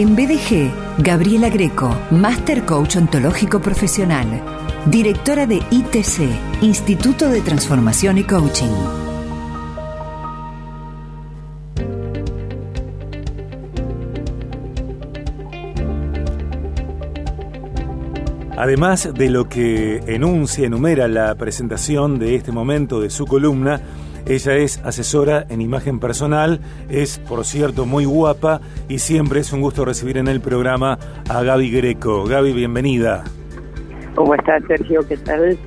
En BDG, Gabriela Greco, Master Coach Ontológico Profesional, directora de ITC, Instituto de Transformación y Coaching. Además de lo que enuncia, enumera la presentación de este momento de su columna, ella es asesora en imagen personal, es por cierto muy guapa y siempre es un gusto recibir en el programa a Gaby Greco. Gaby, bienvenida. ¿Cómo estás, Sergio? ¿Qué tal?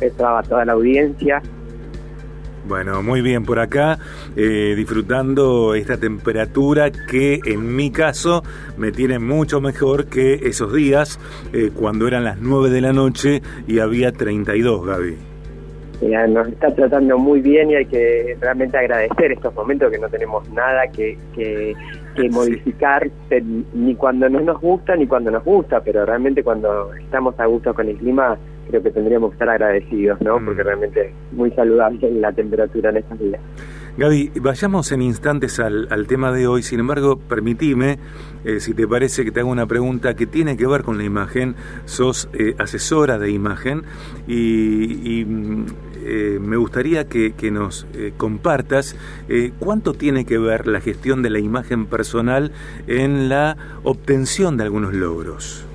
Estaba toda la audiencia. Bueno, muy bien por acá, eh, disfrutando esta temperatura que en mi caso me tiene mucho mejor que esos días eh, cuando eran las 9 de la noche y había 32, Gaby. Nos está tratando muy bien y hay que realmente agradecer estos momentos que no tenemos nada que, que, modificar ni cuando no nos gusta ni cuando nos gusta, pero realmente cuando estamos a gusto con el clima creo que tendríamos que estar agradecidos, ¿no? Mm. Porque realmente es muy saludable la temperatura en estos días. Gaby, vayamos en instantes al, tema de hoy. Sin embargo, permitime, eh, si te parece, que te haga una pregunta que tiene que ver con la imagen. Sos eh, asesora de imagen y, mm, eh, me gustaría que, nos compartas cuánto tiene que ver la gestión de la imagen personal en la obtención de algunos logros.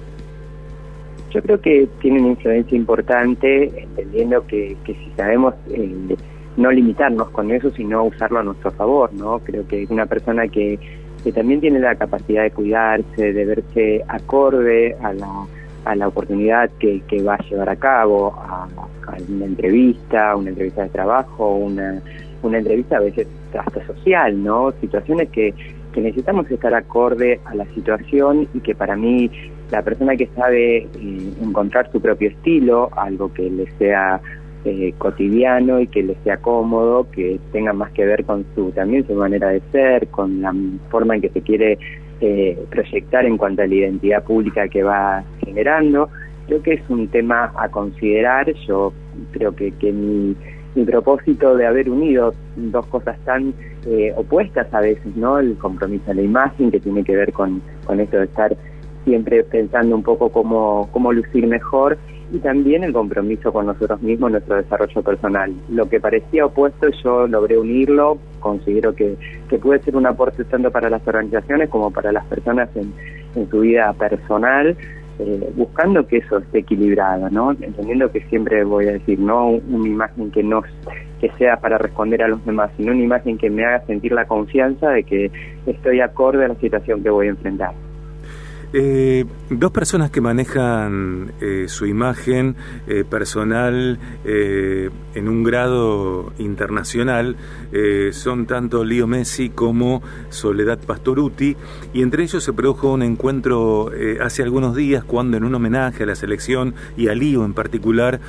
Yo creo que tiene una influencia importante, entendiendo que, que si sabemos eh, no limitarnos con eso, sino usarlo a nuestro favor, ¿no? Creo que una persona que, que también tiene la capacidad de cuidarse, de verse acorde a la, a la oportunidad que, que va a llevar a cabo, a, una entrevista, una entrevista de trabajo, una, una entrevista a veces hasta social, ¿no? Situaciones que, que necesitamos estar acorde a la situación y que para mí la persona que sabe eh, encontrar su propio estilo, algo que le sea eh, cotidiano y que le sea cómodo, que tenga más que ver con su también su manera de ser, con la forma en que se quiere eh, proyectar en cuanto a la identidad pública que va generando. Creo que es un tema a considerar. Yo creo que, que mi, mi propósito de haber unido dos cosas tan opuestas a veces, ¿no? El compromiso a la imagen, que tiene que ver con, con esto de estar siempre pensando un poco cómo, cómo lucir mejor y también el compromiso con nosotros mismos, nuestro desarrollo personal. Lo que parecía opuesto yo logré unirlo, considero que, que puede ser un aporte tanto para las organizaciones como para las personas en, en su vida personal, eh, buscando que eso esté equilibrado, ¿no? Entendiendo que siempre voy a decir, no una imagen que no que sea para responder a los demás, sino una imagen que me haga sentir la confianza de que estoy acorde a la situación que voy a enfrentar. Eh, dos personas que manejan eh, su imagen eh, personal en un grado internacional son tanto Leo Messi como Soledad Pastoruti y entre ellos se produjo un encuentro hace algunos días cuando en un homenaje a la selección y a Lío en particular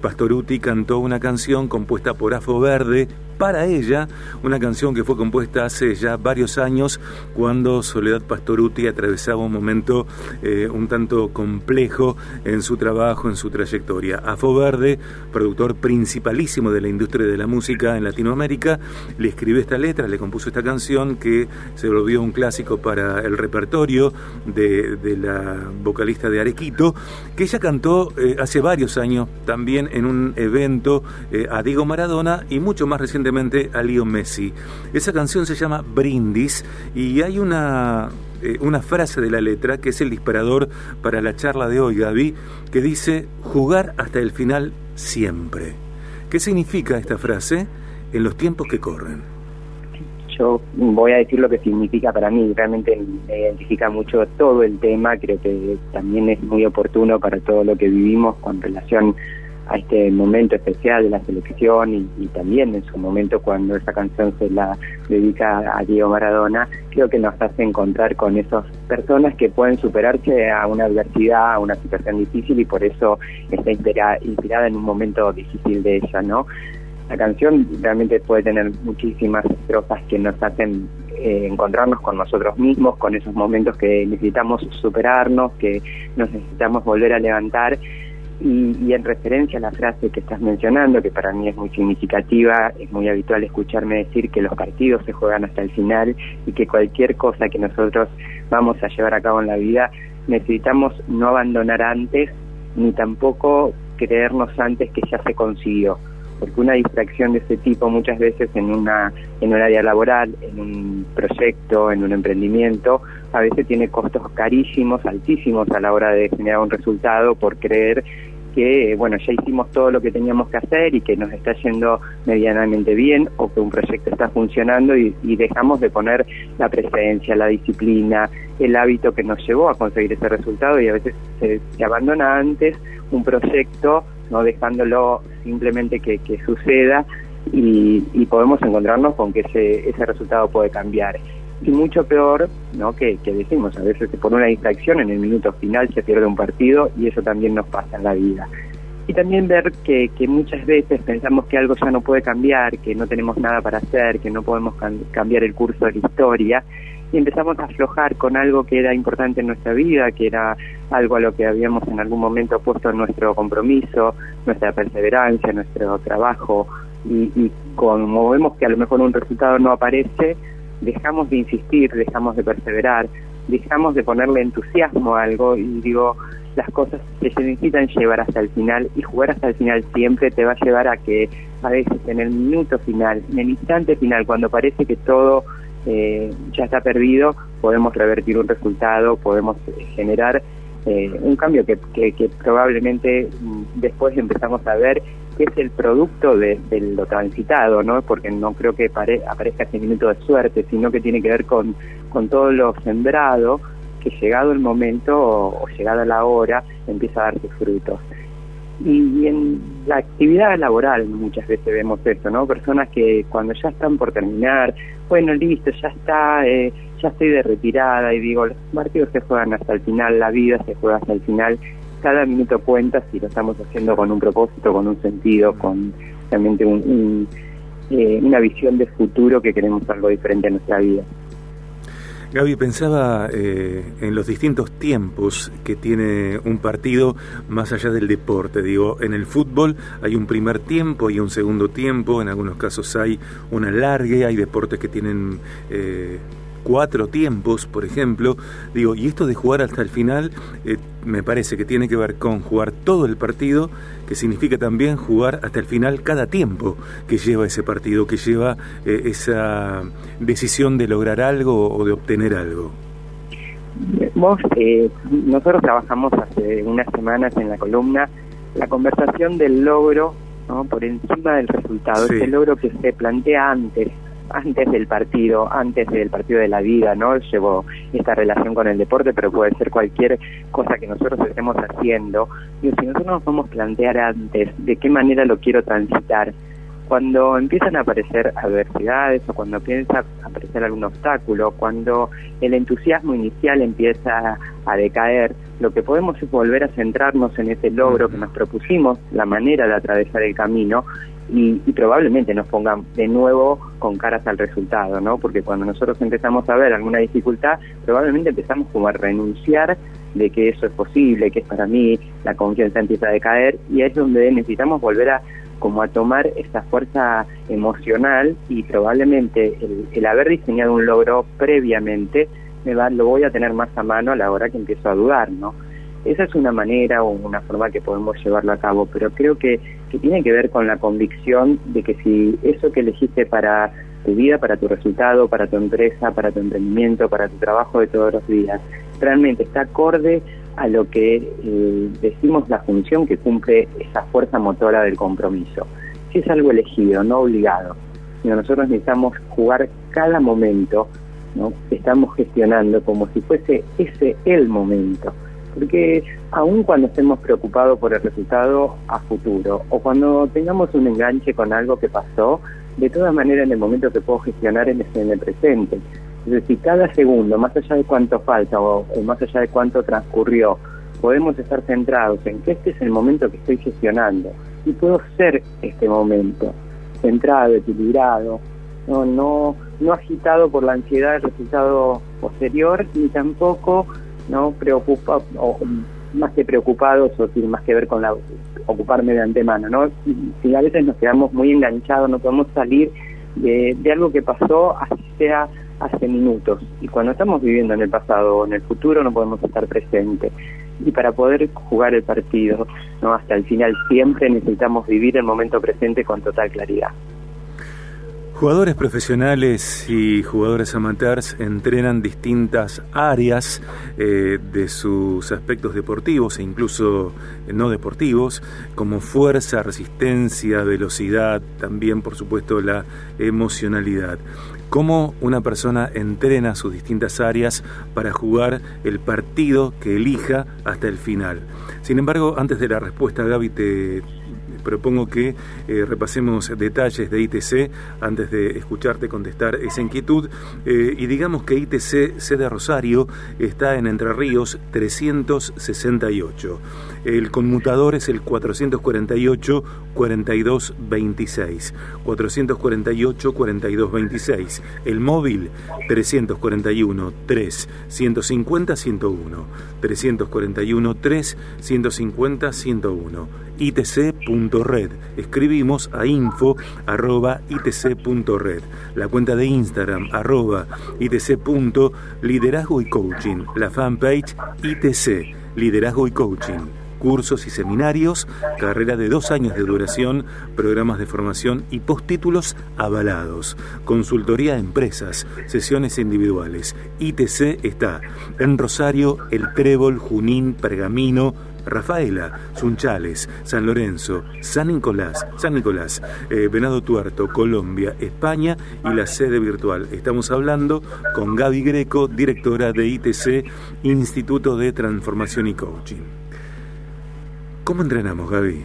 Pastoruti cantó una canción compuesta por Afo Verde para ella, una canción que fue compuesta hace ya varios años cuando Soledad Pastoruti atravesaba un momento eh, un tanto complejo en su trabajo, en su trayectoria. Afo Verde, productor principalísimo de la industria de la música en Latinoamérica, le escribió esta letra, le compuso esta canción que se volvió un clásico para el repertorio de, la vocalista de Arequito, que ella cantó eh, hace varios años también en un evento eh, a Diego Maradona y mucho más recientemente a Leo Messi. Esa canción se llama Brindis y hay una, eh, una frase de la letra que es el disparador para la charla de hoy, Gaby, que dice jugar hasta el final siempre. ¿Qué significa esta frase en los tiempos que corren? Yo voy a decir lo que significa para mí, realmente me identifica mucho todo el tema, creo que también es muy oportuno para todo lo que vivimos con relación este momento especial de la selección y, también en su momento cuando esa canción se la dedica a Diego Maradona, creo que nos hace encontrar con esas personas que pueden superarse a una adversidad, a una situación difícil y por eso está inspirada en un momento difícil de ella, ¿no? La canción realmente puede tener muchísimas estrofas que nos hacen eh, encontrarnos con nosotros mismos, con esos momentos que necesitamos superarnos, que nos necesitamos volver a levantar y, en referencia a la frase que estás mencionando, que para mí es muy significativa, es muy habitual escucharme decir que los partidos se juegan hasta el final y que cualquier cosa que nosotros vamos a llevar a cabo en la vida, necesitamos no abandonar antes ni tampoco creernos antes que ya se consiguió porque una distracción de ese tipo muchas veces en una en un área laboral, en un proyecto, en un emprendimiento, a veces tiene costos carísimos, altísimos a la hora de generar un resultado por creer que bueno ya hicimos todo lo que teníamos que hacer y que nos está yendo medianamente bien o que un proyecto está funcionando y, dejamos de poner la presencia, la disciplina, el hábito que nos llevó a conseguir ese resultado y a veces se, se abandona antes un proyecto no dejándolo simplemente que, suceda y, podemos encontrarnos con que ese, ese resultado puede cambiar. Y mucho peor, ¿no? Que, decimos, a veces por una distracción en el minuto final se pierde un partido y eso también nos pasa en la vida. Y también ver que, que muchas veces pensamos que algo ya no puede cambiar, que no tenemos nada para hacer, que no podemos cambiar el curso de la historia y empezamos a aflojar con algo que era importante en nuestra vida, que era algo a lo que habíamos en algún momento puesto nuestro compromiso, nuestra perseverancia, nuestro trabajo, y, y como vemos que a lo mejor un resultado no aparece, dejamos de insistir, dejamos de perseverar, dejamos de ponerle entusiasmo a algo y digo, las cosas que se necesitan llevar hasta el final y jugar hasta el final siempre te va a llevar a que a veces en el minuto final, en el instante final, cuando parece que todo eh, ya está perdido, podemos revertir un resultado, podemos generar eh, un cambio que, probablemente mm, después empezamos a ver que es el producto de, lo transitado, ¿no? Porque no creo que aparezca ese minuto de suerte, sino que tiene que ver con, con todo lo sembrado que llegado el momento o, o llegada la hora empieza a dar sus frutos. Y, en la actividad laboral muchas veces vemos esto, ¿no? Personas que cuando ya están por terminar, bueno, listo, ya está, eh, ya estoy de retirada y digo, los partidos se juegan hasta el final, la vida se juega hasta el final, cada minuto cuenta si lo estamos haciendo con un propósito, con un sentido, con realmente un, eh, una visión de futuro que queremos algo diferente en nuestra vida. Gaby, pensaba eh, en los distintos tiempos que tiene un partido más allá del deporte. Digo, en el fútbol hay un primer tiempo y un segundo tiempo, en algunos casos hay una largue, hay deportes que tienen... Eh, cuatro tiempos, por ejemplo. Digo, y esto de jugar hasta el final eh, me parece que tiene que ver con jugar todo el partido, que significa también jugar hasta el final cada tiempo que lleva ese partido, que lleva eh, esa decisión de lograr algo o de obtener algo. Vos, eh, nosotros trabajamos hace unas semanas en la columna la conversación del logro ¿no? por encima del resultado, ese logro que se plantea antes antes del partido, antes del partido de la vida, ¿no? Llevo esta relación con el deporte, pero puede ser cualquier cosa que nosotros estemos haciendo. Y si nosotros nos podemos plantear antes de qué manera lo quiero transitar, cuando empiezan a aparecer adversidades o cuando empieza a aparecer algún obstáculo, cuando el entusiasmo inicial empieza a decaer, lo que podemos es volver a centrarnos en ese logro que nos propusimos, la manera de atravesar el camino y, probablemente nos pongan de nuevo con caras al resultado, ¿no? Porque cuando nosotros empezamos a ver alguna dificultad, probablemente empezamos como a renunciar de que eso es posible, que es para mí, la confianza empieza a decaer y es donde necesitamos volver a como a tomar esa fuerza emocional y probablemente el, haber diseñado un logro previamente me va, lo voy a tener más a mano a la hora que empiezo a dudar, ¿no? Esa es una manera o una forma que podemos llevarlo a cabo, pero creo que, que tiene que ver con la convicción de que si eso que elegiste para tu vida, para tu resultado, para tu empresa, para tu emprendimiento, para tu trabajo de todos los días, realmente está acorde a lo que eh, decimos la función que cumple esa fuerza motora del compromiso. Si es algo elegido, no obligado, sino nosotros necesitamos jugar cada momento, ¿no? estamos gestionando como si fuese ese el momento. Porque aun cuando estemos preocupados por el resultado a futuro o cuando tengamos un enganche con algo que pasó, de todas maneras en el momento que puedo gestionar en el presente. Es decir, cada segundo, más allá de cuánto falta o, más allá de cuánto transcurrió, podemos estar centrados en que este es el momento que estoy gestionando y puedo ser este momento, centrado, equilibrado, no, no, no agitado por la ansiedad del resultado posterior ni tampoco no preocupa o más que preocupados o tiene más que ver con la ocuparme de antemano, ¿no? A veces nos quedamos muy enganchados, no podemos salir de, de algo que pasó, así sea hace minutos. Y cuando estamos viviendo en el pasado o en el futuro no podemos estar presentes. Y para poder jugar el partido no hasta el final siempre necesitamos vivir el momento presente con total claridad. Jugadores profesionales y jugadores amateurs entrenan distintas áreas eh, de sus aspectos deportivos e incluso no deportivos, como fuerza, resistencia, velocidad, también por supuesto la emocionalidad cómo una persona entrena sus distintas áreas para jugar el partido que elija hasta el final. Sin embargo, antes de la respuesta, Gaby, te propongo que eh, repasemos detalles de ITC antes de escucharte contestar esa inquietud. Eh, y digamos que ITC sede Rosario está en Entre Ríos 368. El conmutador es el 448 4226. 448 4226. El móvil 341 3 150 101. 341 3 150 101 itc.red. Escribimos a info arroba itc.red. La cuenta de Instagram arroba itc.liderazgo y coaching. La fanpage itc, liderazgo y coaching cursos y seminarios, carrera de dos años de duración, programas de formación y postítulos avalados, consultoría a empresas, sesiones individuales. ITC está en Rosario, El Trébol, Junín, Pergamino, Rafaela, Sunchales, San Lorenzo, San Nicolás, San Nicolás, eh, Venado Tuerto, Colombia, España y la sede virtual. Estamos hablando con Gaby Greco, directora de ITC, Instituto de Transformación y Coaching. ¿Cómo entrenamos, Gaby?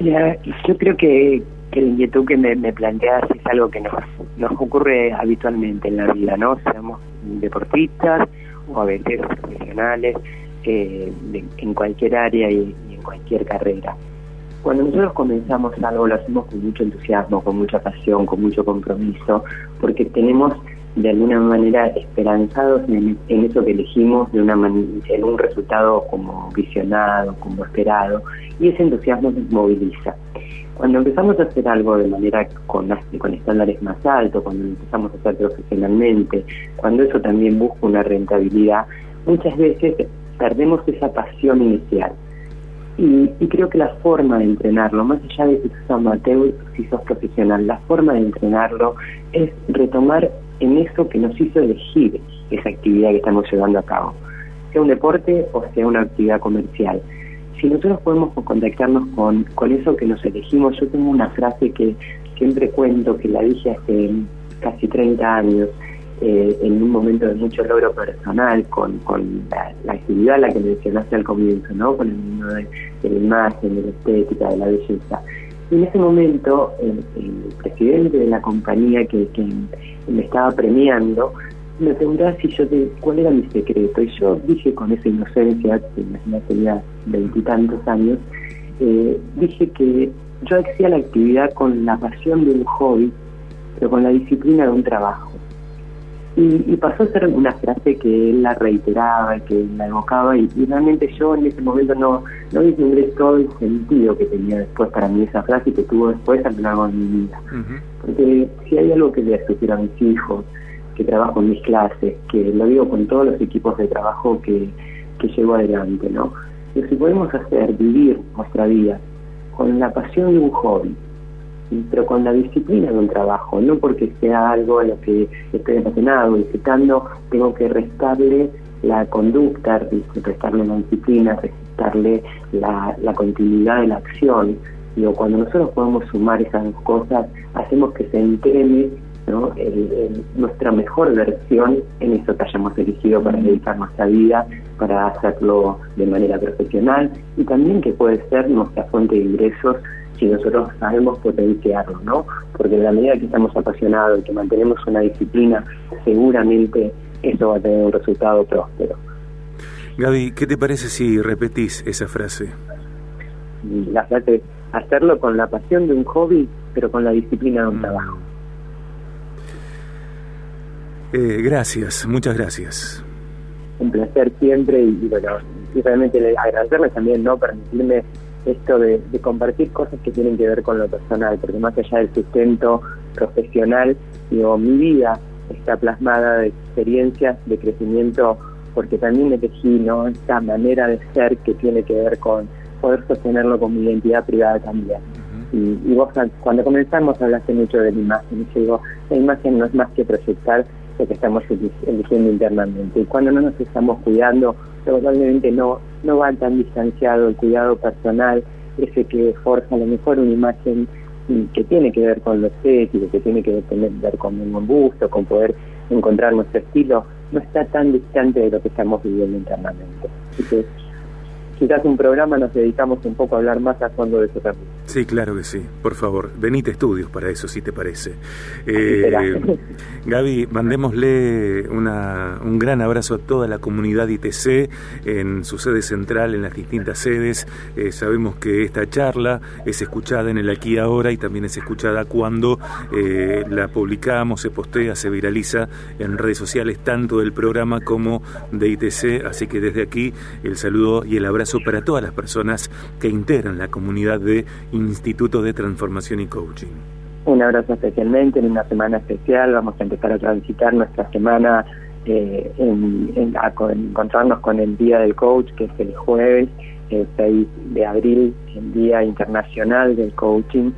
yo creo que, que la inquietud que me, planteas es algo que nos, nos ocurre habitualmente en la vida, ¿no? Seamos deportistas o a profesionales en cualquier área y, en cualquier carrera. Cuando nosotros comenzamos algo lo hacemos con mucho entusiasmo, con mucha pasión, con mucho compromiso, porque tenemos de alguna manera esperanzados en, eso que elegimos, de una en un resultado como visionado, como esperado, y ese entusiasmo nos moviliza. Cuando empezamos a hacer algo de manera con, estándares más altos, cuando empezamos a hacer profesionalmente, cuando eso también busca una rentabilidad, muchas veces perdemos esa pasión inicial. Y, creo que la forma de entrenarlo, más allá de si sos amateur, si sos profesional, la forma de entrenarlo es retomar en eso que nos hizo elegir esa actividad que estamos llevando a cabo, sea un deporte o sea una actividad comercial. Si nosotros podemos contactarnos con, con eso que nos elegimos, yo tengo una frase que siempre cuento, que la dije hace casi 30 años, eh, en un momento de mucho logro personal con, con la, actividad a la que mencionaste al comienzo, ¿no? con el mundo de, la imagen, de la estética, de la belleza. En ese momento el, presidente de la compañía que, me estaba premiando me preguntaba si yo cuál era mi secreto y yo dije con esa inocencia, que ya tenía veintitantos años, eh, dije que yo hacía la actividad con la pasión de un hobby, pero con la disciplina de un trabajo. Y, pasó a ser una frase que él la reiteraba, que la evocaba, y, realmente yo en ese momento no, no todo el sentido que tenía después para mí esa frase y que tuvo después a lo largo de mi vida. Porque si hay algo que le sugiero a mis hijos, que trabajo en mis clases, que lo digo con todos los equipos de trabajo que, que llevo adelante, ¿no? Que si podemos hacer vivir nuestra vida con la pasión de un hobby, pero con la disciplina de un trabajo, no porque sea algo a lo que estoy apasionado, disfrutando, tengo que restarle la conducta, restarle la disciplina, restarle la, la continuidad de la acción. Digo, cuando nosotros podemos sumar esas dos cosas, hacemos que se entrene ¿no? nuestra mejor versión en eso que hayamos elegido para dedicar nuestra vida, para hacerlo de manera profesional y también que puede ser nuestra fuente de ingresos si nosotros sabemos potenciarlo, ¿no? Porque en la medida que estamos apasionados y que mantenemos una disciplina, seguramente eso va a tener un resultado próspero. Gaby, ¿qué te parece si repetís esa frase? La frase, hacerlo con la pasión de un hobby, pero con la disciplina de un mm. trabajo. Eh, gracias, muchas gracias. Un placer siempre y, bueno, y realmente agradecerles también, ¿no? Permitirme esto de, compartir cosas que tienen que ver con lo personal, porque más allá del sustento profesional, digo, mi vida está plasmada de experiencias de crecimiento, porque también elegí ¿no? esta manera de ser que tiene que ver con poder sostenerlo con mi identidad privada también. y, vos cuando comenzamos hablaste mucho de la imagen, y digo, la imagen no es más que proyectar lo que estamos eligiendo internamente. Y cuando no nos estamos cuidando, probablemente no, no va tan distanciado el cuidado personal, ese que forja a lo mejor una imagen que tiene que ver con lo estético, que tiene que ver con un buen gusto, con poder encontrar nuestro estilo, no está tan distante de lo que estamos viviendo internamente. Así que quizás un programa nos dedicamos un poco a hablar más a fondo de eso también. Sí, claro que sí. Por favor, venite estudios para eso, si te parece. Eh, Gaby, mandémosle una, un gran abrazo a toda la comunidad ITC en su sede central, en las distintas sedes. Eh, sabemos que esta charla es escuchada en el aquí y ahora y también es escuchada cuando eh, la publicamos, se postea, se viraliza en redes sociales, tanto del programa como de ITC. Así que desde aquí el saludo y el abrazo para todas las personas que integran la comunidad de Instituto de Transformación y Coaching. Un abrazo especialmente en una semana especial. Vamos a empezar a transitar nuestra semana eh, en, a, encontrarnos con el Día del Coach, que es el jueves, el 6 de abril, el Día Internacional del Coaching.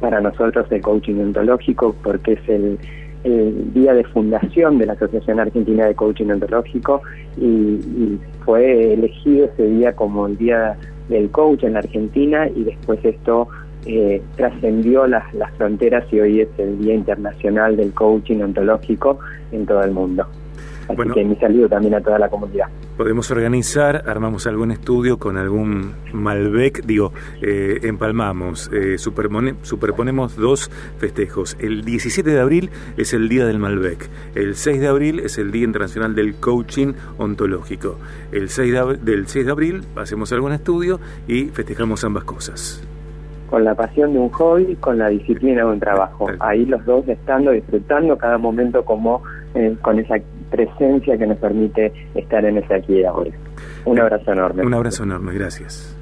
Para nosotros el coaching ontológico, porque es el, el día de fundación de la Asociación Argentina de Coaching Ontológico y, fue elegido ese día como el día del coach en la Argentina y después esto eh, trascendió las, las fronteras y hoy es el Día Internacional del Coaching Ontológico en todo el mundo. Así que mi saludo también a toda la comunidad. Podemos organizar, armamos algún estudio con algún Malbec, digo, eh, empalmamos, eh, superponemos dos festejos. El 17 de abril es el Día del Malbec, el 6 de abril es el Día Internacional del Coaching Ontológico. El 6 del 6 de abril hacemos algún estudio y festejamos ambas cosas con la pasión de un hobby, con la disciplina de un trabajo. Ahí los dos estando, disfrutando cada momento como eh, con esa presencia que nos permite estar en ese aquí y ahora. Un abrazo enorme. Un abrazo enorme, gracias.